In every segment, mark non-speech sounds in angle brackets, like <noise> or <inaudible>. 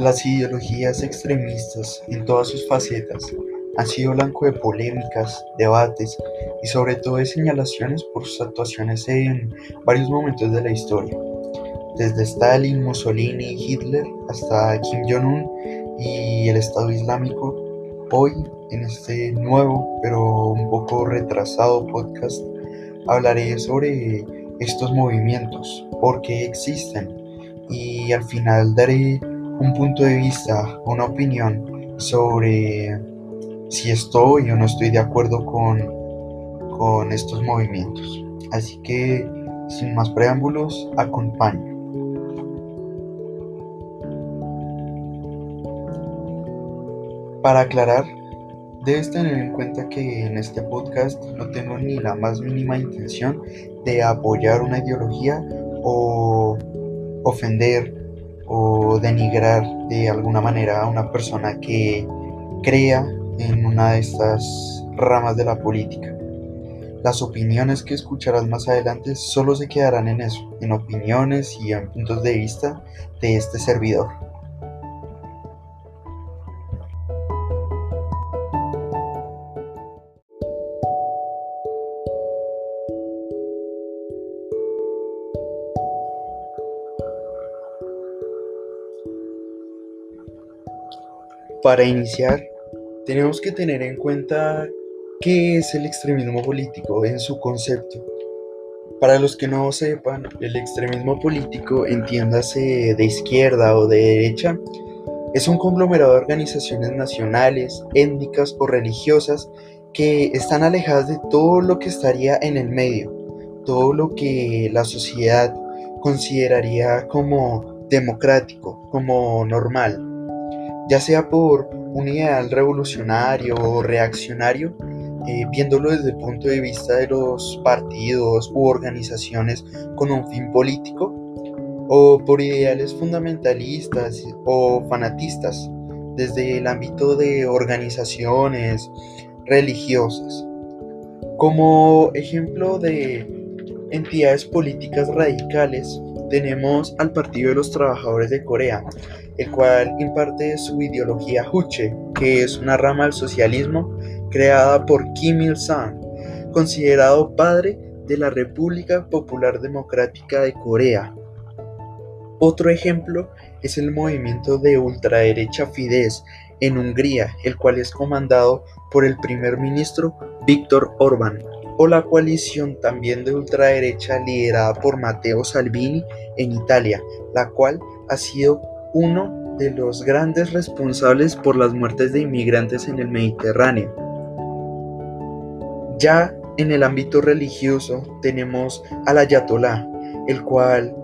Las ideologías extremistas en todas sus facetas han sido blanco de polémicas, debates y sobre todo de señalaciones por sus actuaciones en varios momentos de la historia, desde Stalin, Mussolini, Hitler hasta Kim Jong-un y el Estado Islámico. Hoy, en este nuevo pero un poco retrasado podcast, hablaré sobre estos movimientos, por qué existen y al final daré un punto de vista, una opinión sobre si estoy o no estoy de acuerdo con, con estos movimientos. Así que, sin más preámbulos, acompaño. Para aclarar, debes tener en cuenta que en este podcast no tengo ni la más mínima intención de apoyar una ideología o ofender o denigrar de alguna manera a una persona que crea en una de estas ramas de la política. Las opiniones que escucharás más adelante solo se quedarán en eso, en opiniones y en puntos de vista de este servidor. Para iniciar, tenemos que tener en cuenta qué es el extremismo político en su concepto. Para los que no sepan, el extremismo político, entiéndase de izquierda o de derecha, es un conglomerado de organizaciones nacionales, étnicas o religiosas que están alejadas de todo lo que estaría en el medio, todo lo que la sociedad consideraría como democrático, como normal ya sea por un ideal revolucionario o reaccionario, eh, viéndolo desde el punto de vista de los partidos u organizaciones con un fin político, o por ideales fundamentalistas o fanatistas, desde el ámbito de organizaciones religiosas. Como ejemplo de entidades políticas radicales, tenemos al Partido de los Trabajadores de Corea, el cual imparte su ideología Juche, que es una rama del socialismo creada por Kim Il-sung, considerado padre de la República Popular Democrática de Corea. Otro ejemplo es el movimiento de ultraderecha Fidesz en Hungría, el cual es comandado por el primer ministro Víctor Orbán o la coalición también de ultraderecha liderada por Matteo Salvini en Italia, la cual ha sido uno de los grandes responsables por las muertes de inmigrantes en el Mediterráneo. Ya en el ámbito religioso tenemos al Ayatollah, el cual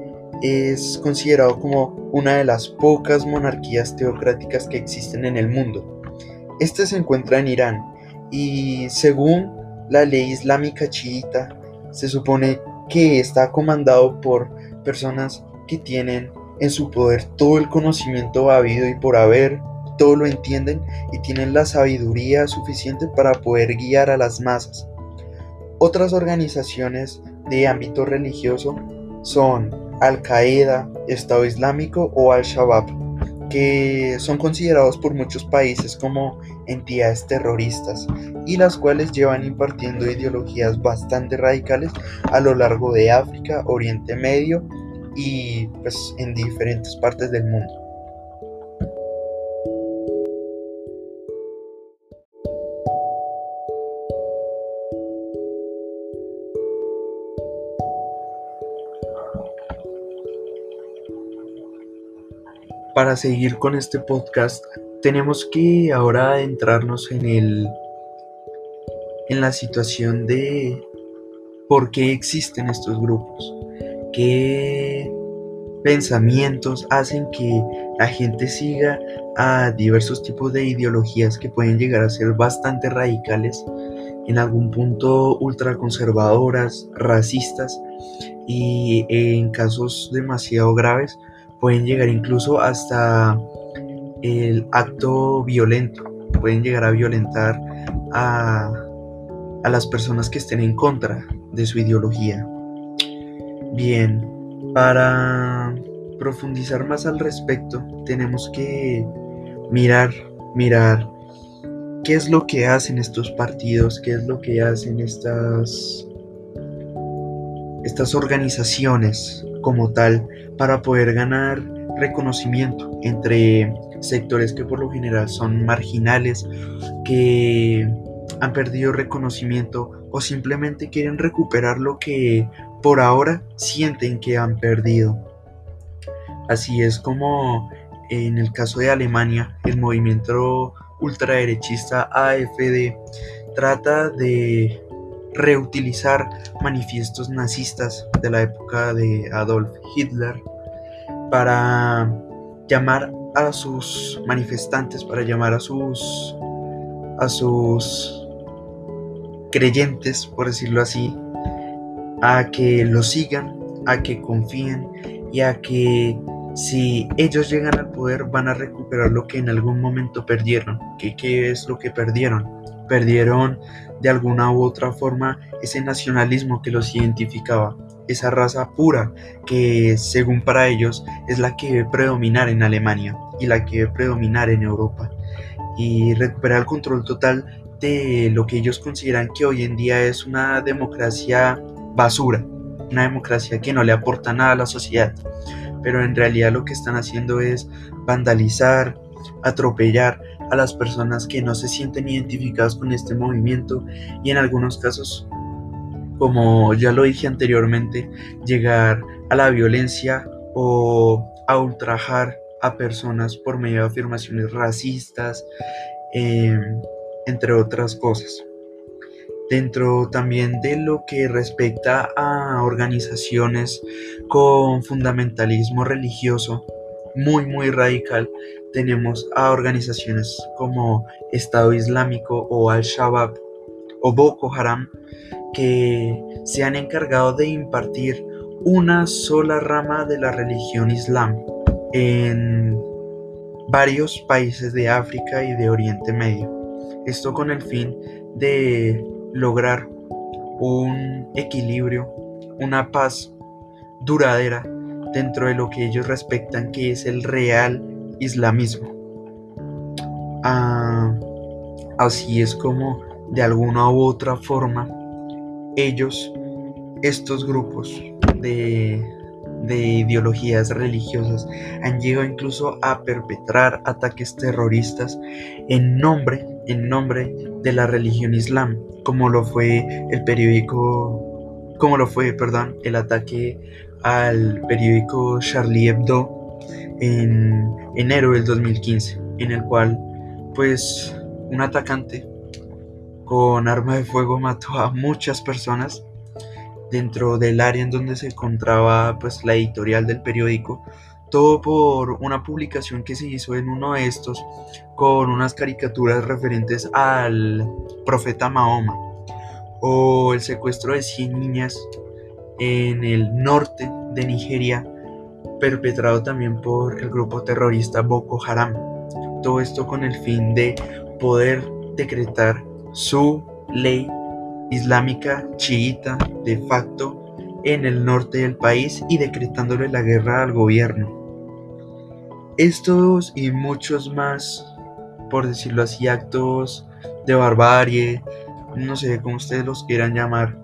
es considerado como una de las pocas monarquías teocráticas que existen en el mundo. Este se encuentra en Irán y según la ley islámica chiita se supone que está comandado por personas que tienen en su poder todo el conocimiento habido y por haber, todo lo entienden y tienen la sabiduría suficiente para poder guiar a las masas. Otras organizaciones de ámbito religioso son Al-Qaeda, Estado Islámico o Al-Shabaab que son considerados por muchos países como entidades terroristas y las cuales llevan impartiendo ideologías bastante radicales a lo largo de África, Oriente Medio y pues en diferentes partes del mundo. para seguir con este podcast, tenemos que ahora adentrarnos en el en la situación de por qué existen estos grupos, qué pensamientos hacen que la gente siga a diversos tipos de ideologías que pueden llegar a ser bastante radicales, en algún punto ultraconservadoras, racistas y en casos demasiado graves pueden llegar incluso hasta el acto violento, pueden llegar a violentar a, las personas que estén en contra de su ideología. Bien, para profundizar más al respecto, tenemos que mirar, mirar qué es lo que hacen estos partidos, qué es lo que hacen estas, estas organizaciones como tal para poder ganar reconocimiento entre sectores que por lo general son marginales, que han perdido reconocimiento o simplemente quieren recuperar lo que por ahora sienten que han perdido. Así es como en el caso de Alemania, el movimiento ultraderechista AFD trata de reutilizar manifiestos nazistas de la época de Adolf Hitler para llamar a sus manifestantes, para llamar a sus a sus creyentes, por decirlo así, a que lo sigan, a que confíen y a que si ellos llegan al poder van a recuperar lo que en algún momento perdieron. ¿Qué, es lo que perdieron? Perdieron de alguna u otra forma ese nacionalismo que los identificaba, esa raza pura que según para ellos es la que debe predominar en Alemania y la que debe predominar en Europa y recuperar el control total de lo que ellos consideran que hoy en día es una democracia basura, una democracia que no le aporta nada a la sociedad, pero en realidad lo que están haciendo es vandalizar, atropellar a las personas que no se sienten identificadas con este movimiento y en algunos casos, como ya lo dije anteriormente, llegar a la violencia o a ultrajar a personas por medio de afirmaciones racistas, em, entre otras cosas. Dentro también de lo que respecta a organizaciones con fundamentalismo religioso muy muy radical, tenemos a organizaciones como Estado Islámico o Al-Shabaab o Boko Haram que se han encargado de impartir una sola rama de la religión islam en varios países de África y de Oriente Medio. Esto con el fin de lograr un equilibrio, una paz duradera dentro de lo que ellos respetan que es el real islamismo. Ah, así es como de alguna u otra forma ellos, estos grupos de de ideologías religiosas han llegado incluso a perpetrar ataques terroristas en nombre, en nombre de la religión islam, como lo fue el periódico, como lo fue, perdón, el ataque al periódico Charlie Hebdo en enero del 2015, en el cual pues un atacante con arma de fuego mató a muchas personas dentro del área en donde se encontraba pues la editorial del periódico todo por una publicación que se hizo en uno de estos con unas caricaturas referentes al profeta Mahoma o el secuestro de 100 niñas en el norte de Nigeria perpetrado también por el grupo terrorista Boko Haram todo esto con el fin de poder decretar su ley islámica chiita de facto en el norte del país y decretándole la guerra al gobierno. Estos y muchos más, por decirlo así, actos de barbarie, no sé cómo ustedes los quieran llamar,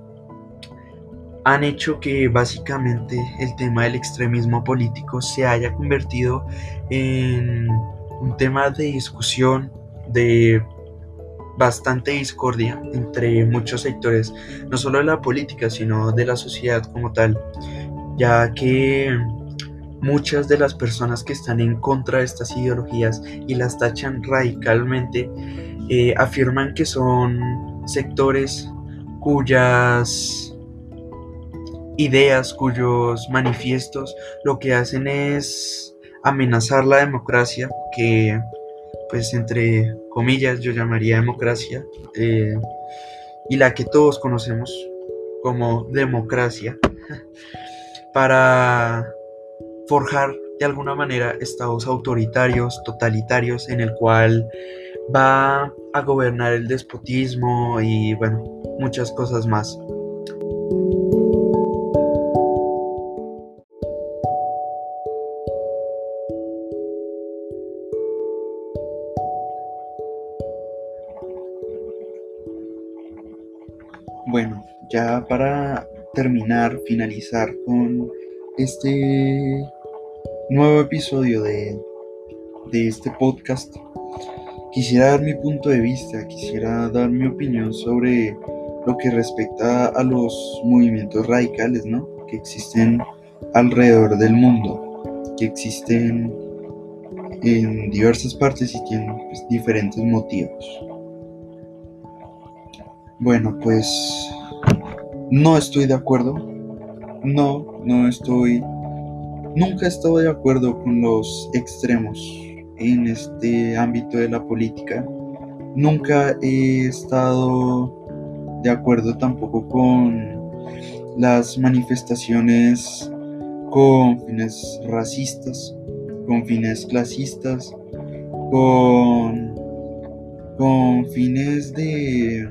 han hecho que básicamente el tema del extremismo político se haya convertido en un tema de discusión, de bastante discordia entre muchos sectores, no solo de la política, sino de la sociedad como tal, ya que muchas de las personas que están en contra de estas ideologías y las tachan radicalmente, eh, afirman que son sectores cuyas ideas, cuyos manifiestos lo que hacen es amenazar la democracia, que pues entre comillas yo llamaría democracia, eh, y la que todos conocemos como democracia, <laughs> para forjar de alguna manera estados autoritarios, totalitarios, en el cual va a gobernar el despotismo y bueno, muchas cosas más. Bueno, ya para terminar, finalizar con este nuevo episodio de, de este podcast, quisiera dar mi punto de vista, quisiera dar mi opinión sobre lo que respecta a los movimientos radicales, ¿no? Que existen alrededor del mundo, que existen en diversas partes y tienen pues, diferentes motivos. Bueno, pues no estoy de acuerdo. No, no estoy... Nunca he estado de acuerdo con los extremos en este ámbito de la política. Nunca he estado de acuerdo tampoco con las manifestaciones con fines racistas, con fines clasistas, con, con fines de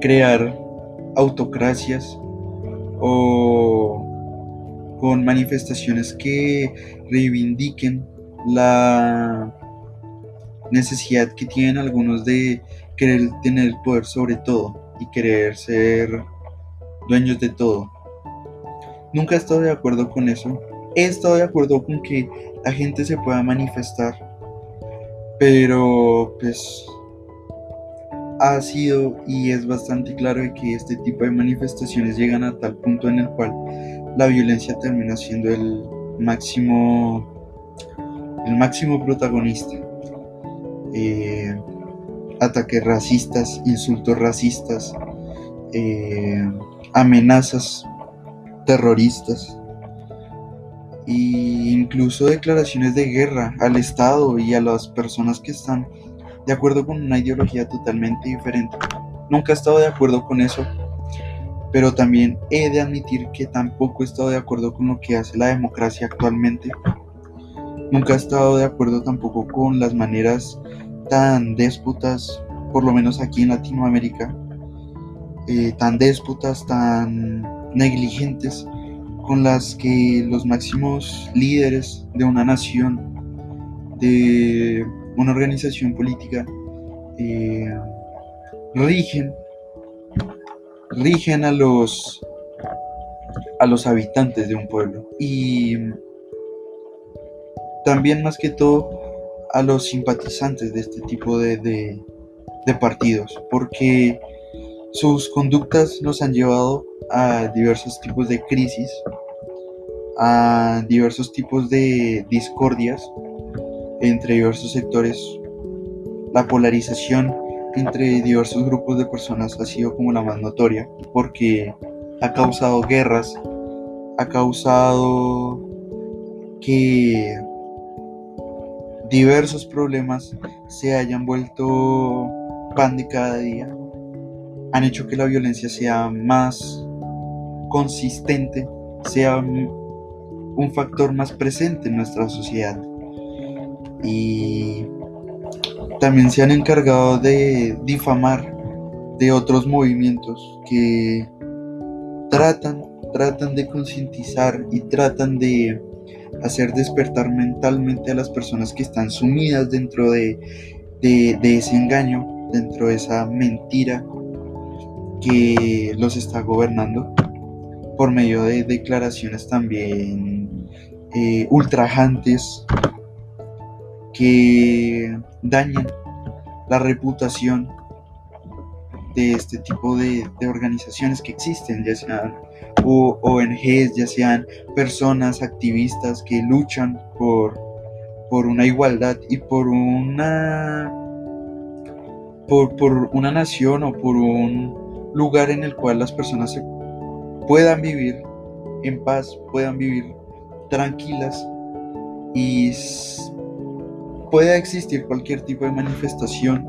crear autocracias o con manifestaciones que reivindiquen la necesidad que tienen algunos de querer tener poder sobre todo y querer ser dueños de todo. Nunca he estado de acuerdo con eso. He estado de acuerdo con que la gente se pueda manifestar, pero pues ha sido y es bastante claro que este tipo de manifestaciones llegan a tal punto en el cual la violencia termina siendo el máximo el máximo protagonista. Eh, ataques racistas, insultos racistas, eh, amenazas terroristas e incluso declaraciones de guerra al Estado y a las personas que están de acuerdo con una ideología totalmente diferente. Nunca he estado de acuerdo con eso, pero también he de admitir que tampoco he estado de acuerdo con lo que hace la democracia actualmente. Nunca he estado de acuerdo tampoco con las maneras tan déspotas, por lo menos aquí en Latinoamérica, eh, tan déspotas, tan negligentes con las que los máximos líderes de una nación, de una organización política, eh, rigen, rigen a los, a los habitantes de un pueblo. Y también más que todo a los simpatizantes de este tipo de, de, partidos, porque sus conductas nos han llevado a diversos tipos de crisis, a diversos tipos de discordias entre diversos sectores. La polarización entre diversos grupos de personas ha sido como la más notoria, porque ha causado guerras, ha causado que diversos problemas se hayan vuelto pan de cada día, han hecho que la violencia sea más consistente, sea un factor más presente en nuestra sociedad. Y también se han encargado de difamar de otros movimientos que tratan, tratan de concientizar y tratan de hacer despertar mentalmente a las personas que están sumidas dentro de, ese engaño, dentro de esa mentira que los está gobernando por medio de declaraciones también eh, ultrajantes que dañan la reputación de este tipo de, organizaciones que existen, ya sean ONGs, ya sean personas activistas que luchan por, por una igualdad y por una por, por, una nación o por un lugar en el cual las personas puedan vivir en paz, puedan vivir tranquilas y pueda existir cualquier tipo de manifestación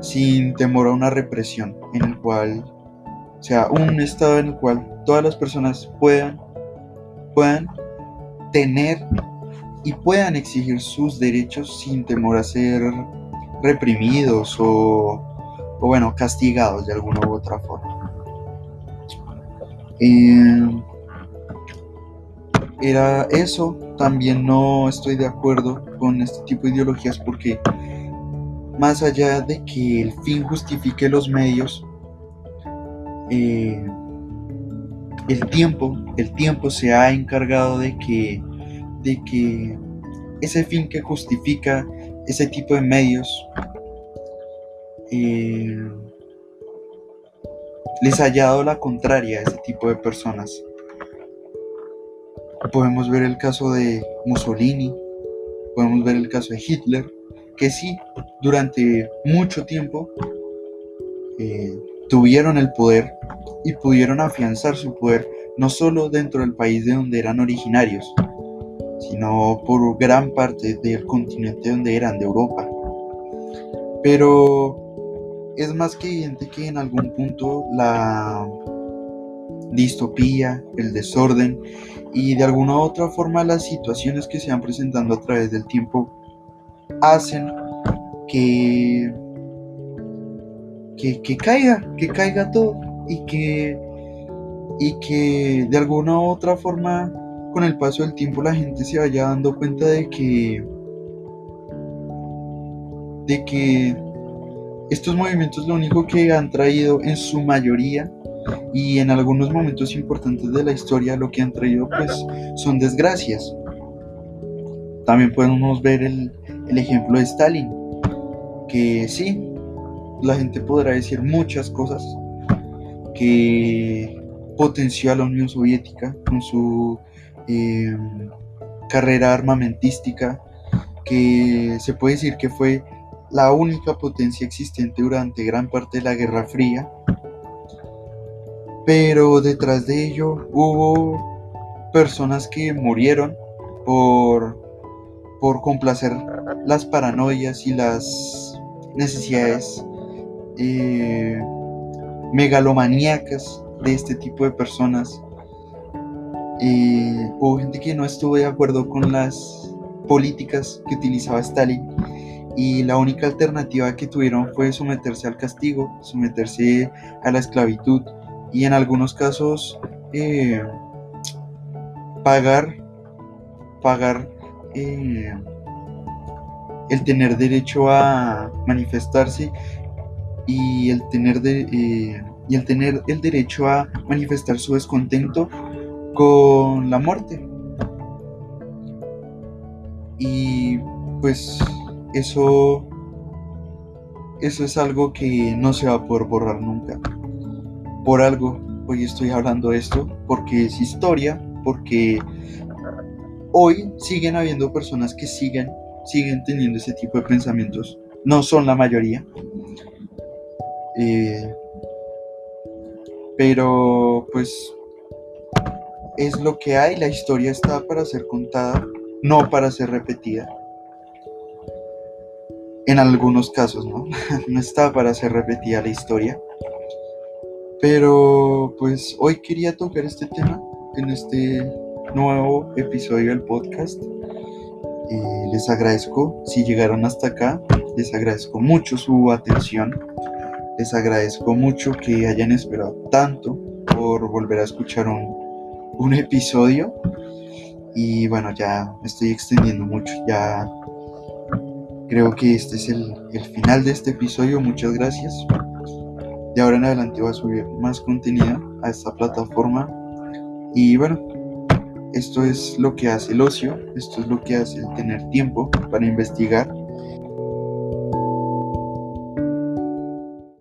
sin temor a una represión en el cual sea un estado en el cual todas las personas puedan, puedan tener y puedan exigir sus derechos sin temor a ser reprimidos o, bueno, castigados de alguna u otra forma. Eh, era eso, también no estoy de acuerdo con este tipo de ideologías porque más allá de que el fin justifique los medios, eh, el tiempo, el tiempo se ha encargado de que, de que ese fin que justifica ese tipo de medios eh, les haya dado la contraria a ese tipo de personas. Podemos ver el caso de Mussolini, podemos ver el caso de Hitler, que sí, durante mucho tiempo eh, tuvieron el poder y pudieron afianzar su poder no solo dentro del país de donde eran originarios, sino por gran parte del continente donde eran, de Europa. Pero es más que evidente que en algún punto la distopía, el desorden y de alguna u otra forma las situaciones que se van presentando a través del tiempo hacen que, que, que caiga, que caiga todo y que, y que de alguna u otra forma con el paso del tiempo la gente se vaya dando cuenta de que de que estos movimientos lo único que han traído en su mayoría y en algunos momentos importantes de la historia lo que han traído pues son desgracias. También podemos ver el, el ejemplo de Stalin, que sí, la gente podrá decir muchas cosas, que potenció a la Unión Soviética con su em, carrera armamentística, que se puede decir que fue la única potencia existente durante gran parte de la Guerra Fría, pero detrás de ello hubo personas que murieron por, por complacer las paranoias y las necesidades eh, megalomaníacas de este tipo de personas. Hubo gente que no estuvo de acuerdo con las políticas que utilizaba Stalin y la única alternativa que tuvieron fue someterse al castigo, someterse a la esclavitud y en algunos casos eh, pagar, pagar eh, el tener derecho a manifestarse y el tener de, eh, y el tener el derecho a manifestar su descontento con la muerte. Y pues eso eso es algo que no se va a poder borrar nunca. Por algo hoy estoy hablando de esto porque es historia, porque hoy siguen habiendo personas que siguen siguen teniendo ese tipo de pensamientos. No son la mayoría, eh, pero pues es lo que hay, la historia está para ser contada, no para ser repetida. En algunos casos, ¿no? <laughs> no está para ser repetida la historia. Pero pues hoy quería tocar este tema en este nuevo episodio del podcast. Eh, les agradezco si llegaron hasta acá, les agradezco mucho su atención. Les agradezco mucho que hayan esperado tanto por volver a escuchar un, episodio. Y bueno, ya me estoy extendiendo mucho. Ya creo que este es el, el final de este episodio. Muchas gracias. De ahora en adelante voy a subir más contenido a esta plataforma. Y bueno, esto es lo que hace el ocio, esto es lo que hace el tener tiempo para investigar